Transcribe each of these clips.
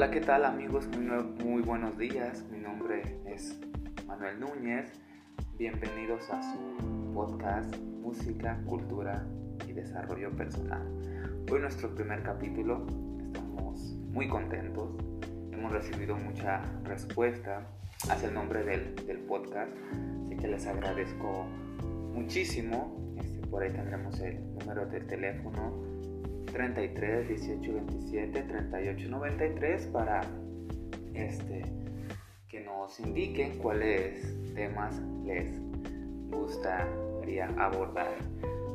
Hola, ¿qué tal amigos? Muy, buenos días. Mi nombre es Manuel Núñez. Bienvenidos a su podcast Música, Cultura y Desarrollo Personal. Hoy nuestro primer capítulo. Estamos muy contentos. Hemos recibido mucha respuesta hacia el nombre del, podcast. Así que les agradezco muchísimo. Este, por ahí tendremos el número de teléfono 33 18 27 38 93 para este que nos indiquen cuáles temas les gustaría abordar.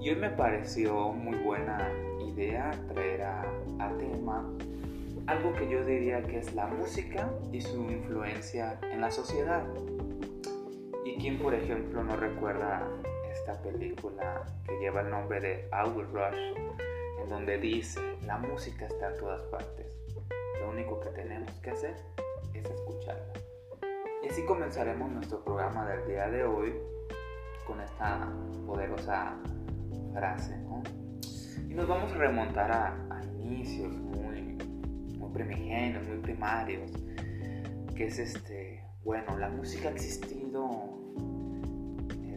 Y hoy me pareció muy buena idea traer a, tema algo que yo diría que es la música y su influencia en la sociedad. ¿Y quién, por ejemplo, no recuerda esta película que lleva el nombre de Our Rush? Donde dice, la música está en todas partes. Lo único que tenemos que hacer es escucharla. Y así comenzaremos nuestro programa del día de hoy con esta poderosa frase. Y nos vamos a remontar a, inicios muy, muy primigenios, muy primarios, que es este, bueno, la música ha existido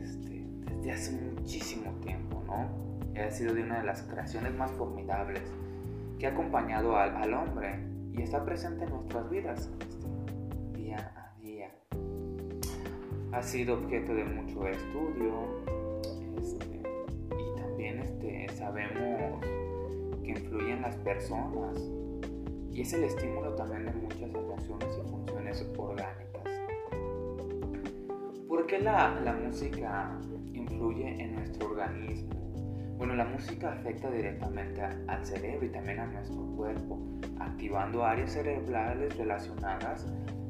este, desde hace muchísimo tiempo, ¿no? Ha sido de una de las creaciones más formidables que ha acompañado al, hombre y está presente en nuestras vidas día a día. Ha sido objeto de mucho estudio este, y también este, sabemos que influye en las personas y es el estímulo también de muchas emociones y funciones orgánicas. ¿Por qué la, la música influye en nuestro organismo? Bueno, la música afecta directamente al cerebro y también a nuestro cuerpo, activando áreas cerebrales relacionadas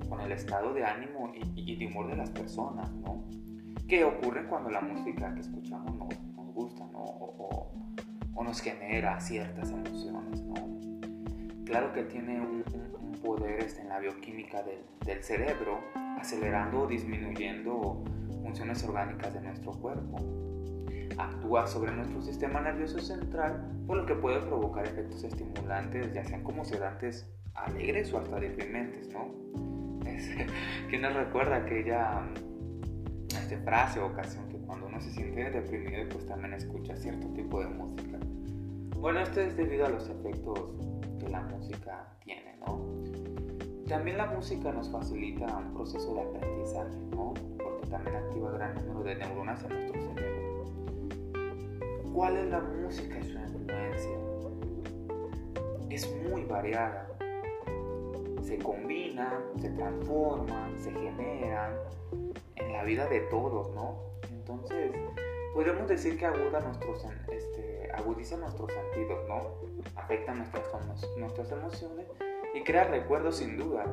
con el estado de ánimo y, de humor de las personas, ¿no? ¿Qué ocurre cuando la música que escuchamos nos, nos gusta, ¿no? O, nos genera ciertas emociones, ¿no? Claro que tiene un, poder este, en la bioquímica del cerebro, acelerando o disminuyendo funciones orgánicas de nuestro cuerpo actúa sobre nuestro sistema nervioso central, por lo que puede provocar efectos estimulantes, ya sean como sedantes alegres o hasta deprimentes, ¿no? ¿Quién nos recuerda aquella este, frase o ocasión que cuando uno se siente deprimido, pues también escucha cierto tipo de música? Bueno, esto es debido a los efectos que la música tiene, ¿no? También la música nos facilita un proceso de aprendizaje, ¿no? Porque también activa gran número de neuronas en nuestro cerebro ¿Cuál es la música y su influencia? Es muy variada. Se combina, se transforma, se genera en la vida de todos, ¿no? Entonces, podemos decir que aguda nuestros, este, agudiza nuestros sentidos, ¿no? Afecta nuestras, nuestras emociones y crea recuerdos sin duda.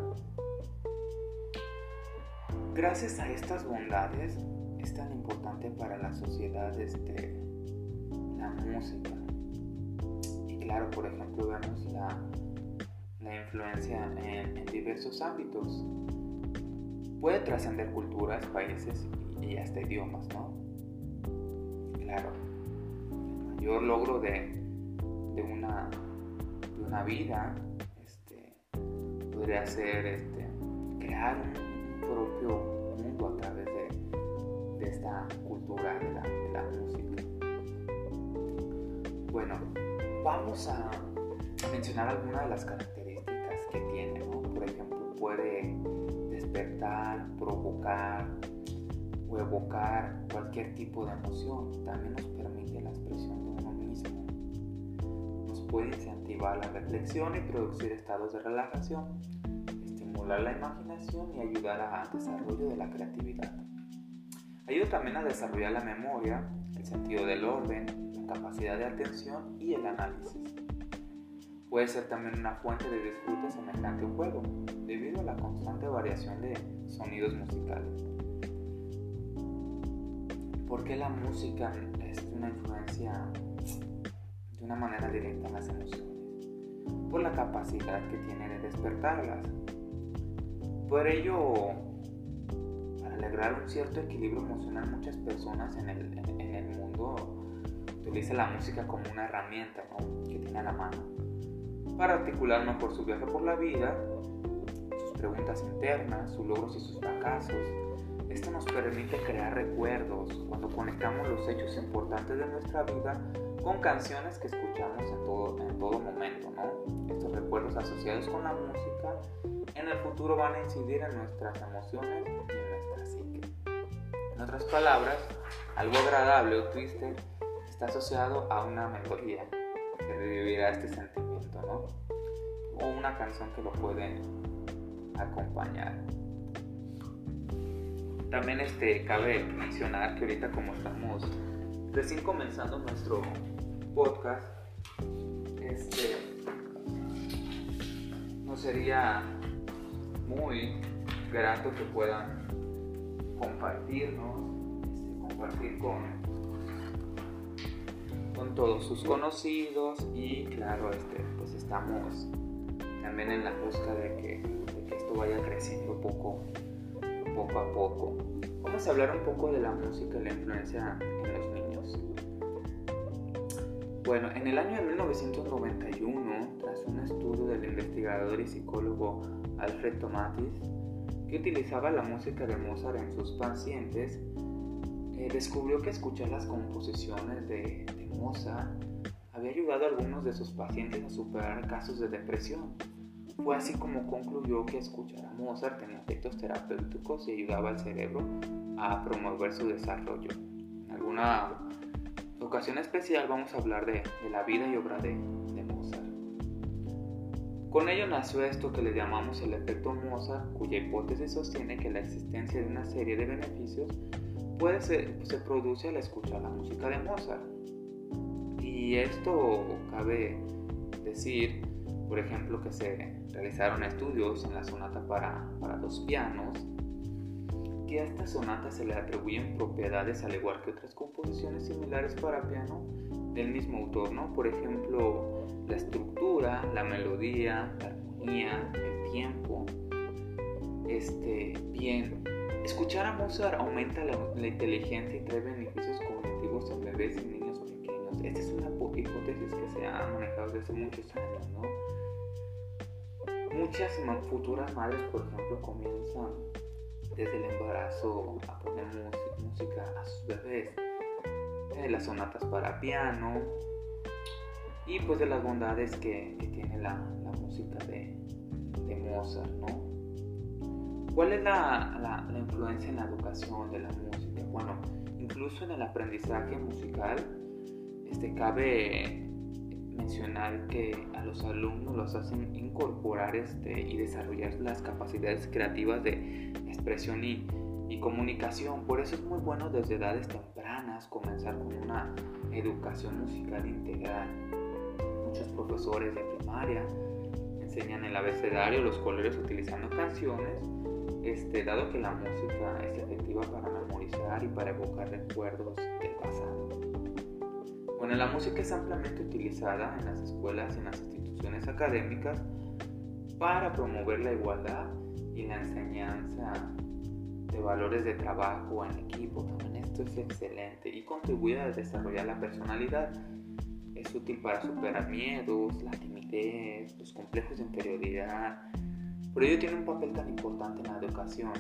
Gracias a estas bondades es tan importante para la sociedad este, música. Y claro, por ejemplo, vemos la, la influencia en, diversos ámbitos. Puede trascender culturas, países y hasta idiomas, ¿no? Claro, el mayor logro de, de, una, de una vida este, podría ser este, crear un propio mundo a través de, de esta cultura de la, de la música. Bueno, vamos a mencionar algunas de las características que tiene, Por ejemplo, puede despertar, provocar o evocar cualquier tipo de emoción. También nos permite la expresión de uno mismo. Nos puede incentivar la reflexión y producir estados de relajación, estimular la imaginación y ayudar al desarrollo de la creatividad. Ayuda también a desarrollar la memoria, sentido del orden, capacidad de atención y el análisis. Puede ser también una fuente de disfrute semejante a un juego, debido a la constante variación de sonidos musicales. ¿Por qué la música es una influencia de una manera directa en las emociones? Por la capacidad que tiene de despertarlas. Por ello, para lograr un cierto equilibrio emocional, muchas personas en el mundo utiliza la música como una herramienta que tiene a la mano. para articular mejor su viaje por la vida, sus preguntas internas, sus logros y sus fracasos. Esto nos permite crear recuerdos cuando conectamos los hechos importantes de nuestra vida con canciones que escuchamos en todo, en todo momento. ¿no? Estos recuerdos asociados con la música en el futuro van a incidir en nuestras emociones y en nuestra psique. En otras palabras, algo agradable o triste está asociado a una melodía que revivirá este sentimiento, ¿no? O una canción que lo puede acompañar. También este, cabe mencionar que ahorita como estamos recién comenzando nuestro podcast, este, no sería muy grato que puedan compartirnos, compartir con con todos sus conocidos y claro, este, pues estamos también en la busca de que, esto vaya creciendo poco, poco a poco. Vamos a hablar un poco de la música y la influencia en los niños. Bueno, en el año de 1991, tras un estudio del investigador y psicólogo Alfred Tomatis, que utilizaba la música de Mozart en sus pacientes, eh, descubrió que escuchar las composiciones de, Mozart había ayudado a algunos de sus pacientes a superar casos de depresión. Fue así como concluyó que escuchar a Mozart tenía efectos terapéuticos y ayudaba al cerebro a promover su desarrollo. En alguna ocasión especial vamos a hablar de, la vida y obra de, de Mozart. Con ello nació esto que le llamamos el efecto Mozart, cuya hipótesis sostiene que la existencia de una serie de beneficios puede ser, se produce al escuchar la música de Mozart. Y esto cabe decir, por ejemplo, que se realizaron estudios en la sonata para, para dos pianos, que a esta sonata se le atribuyen propiedades al igual que otras composiciones similares para piano del mismo autor, ¿no? Por ejemplo, la estructura, la melodía, la armonía, el tiempo. Este, bien, Escuchar a Mozart aumenta la, inteligencia y trae beneficios cognitivos en bebés y niños pequeños. Esta es una hipótesis que se ha manejado desde muchos años, ¿no? Muchas futuras madres, por ejemplo, comienzan desde el embarazo a poner música a sus bebés, las sonatas para piano y pues de las bondades que, tiene la, música de Mozart, ¿no? ¿Cuál es la, influencia en la educación de la música? Bueno, incluso en el aprendizaje musical, este, cabe mencionar que a los alumnos los hacen incorporar este, y desarrollar las capacidades creativas de expresión y, y comunicación. Por eso es muy bueno desde edades tempranas comenzar con una educación musical integral. Muchos profesores de primaria enseñan el abecedario, los colores utilizando canciones este, dado que la música es efectiva para memorizar y para evocar recuerdos del pasado. Bueno, la música es ampliamente utilizada en las escuelas y en las instituciones académicas para promover la igualdad y la enseñanza de valores de trabajo en equipo. También esto es excelente y contribuye a desarrollar la personalidad. Es útil para superar miedos, la timidez, los complejos de inferioridad, por ello tiene un papel tan importante en la educación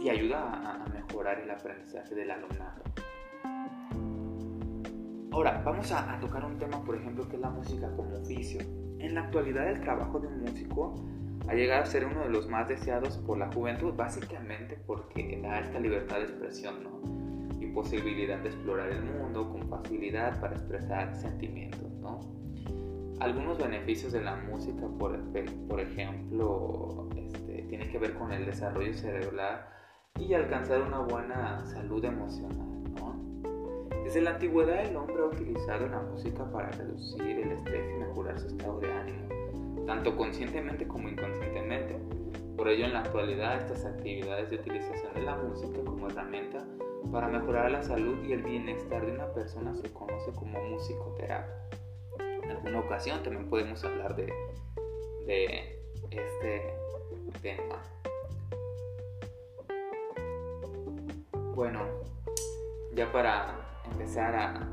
y ayuda a, mejorar el aprendizaje del alumnado. Ahora, vamos a, tocar un tema, por ejemplo, que es la música como oficio. En la actualidad el trabajo de un músico ha llegado a ser uno de los más deseados por la juventud, básicamente porque da esta libertad de expresión ¿no? y posibilidad de explorar el mundo con facilidad para expresar sentimientos. ¿no? Algunos beneficios de la música, por, por ejemplo, este, tiene que ver con el desarrollo cerebral y alcanzar una buena salud emocional. Desde la antigüedad el hombre ha utilizado la música para reducir el estrés y mejorar su estado de ánimo, tanto conscientemente como inconscientemente. Por ello en la actualidad estas actividades de utilización de la música como herramienta para mejorar la salud y el bienestar de una persona se conoce como musicoterapia alguna ocasión también podemos hablar de, este tema. Bueno, ya para empezar a,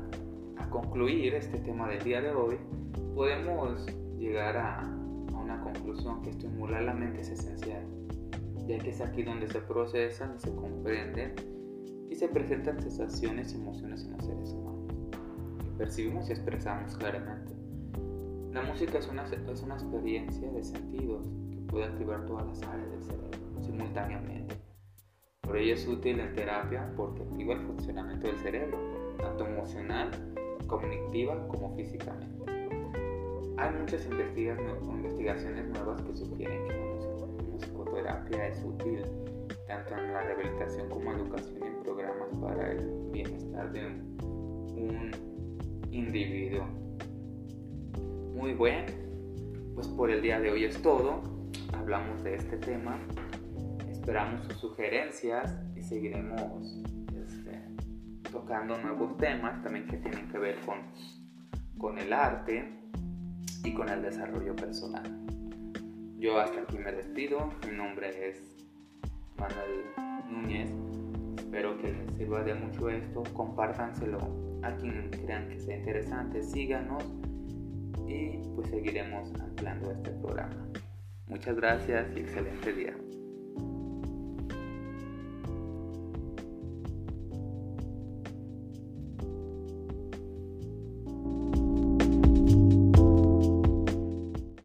concluir este tema del día de hoy, podemos llegar a, una conclusión que estimular la mente es esencial, ya que es aquí donde se procesan se comprenden y se presentan sensaciones y emociones en los seres humanos, percibimos y expresamos claramente. La música es una, es una experiencia de sentidos que puede activar todas las áreas del cerebro simultáneamente. Por ello es útil en terapia porque activa el funcionamiento del cerebro, tanto emocional, cognitiva como físicamente. Hay muchas investigaciones nuevas que sugieren que la musicoterapia es útil tanto en la rehabilitación como educación en programas para el bienestar de un individuo. Muy bien, pues por el día de hoy es todo. Hablamos de este tema. Esperamos sus sugerencias y seguiremos este, tocando nuevos temas también que tienen que ver con, con el arte y con el desarrollo personal. Yo hasta aquí me despido. Mi nombre es Manuel Núñez. Espero que les sirva de mucho esto. Compártanselo a quien crean que sea interesante. Síganos y pues seguiremos ampliando este programa. Muchas gracias y excelente día.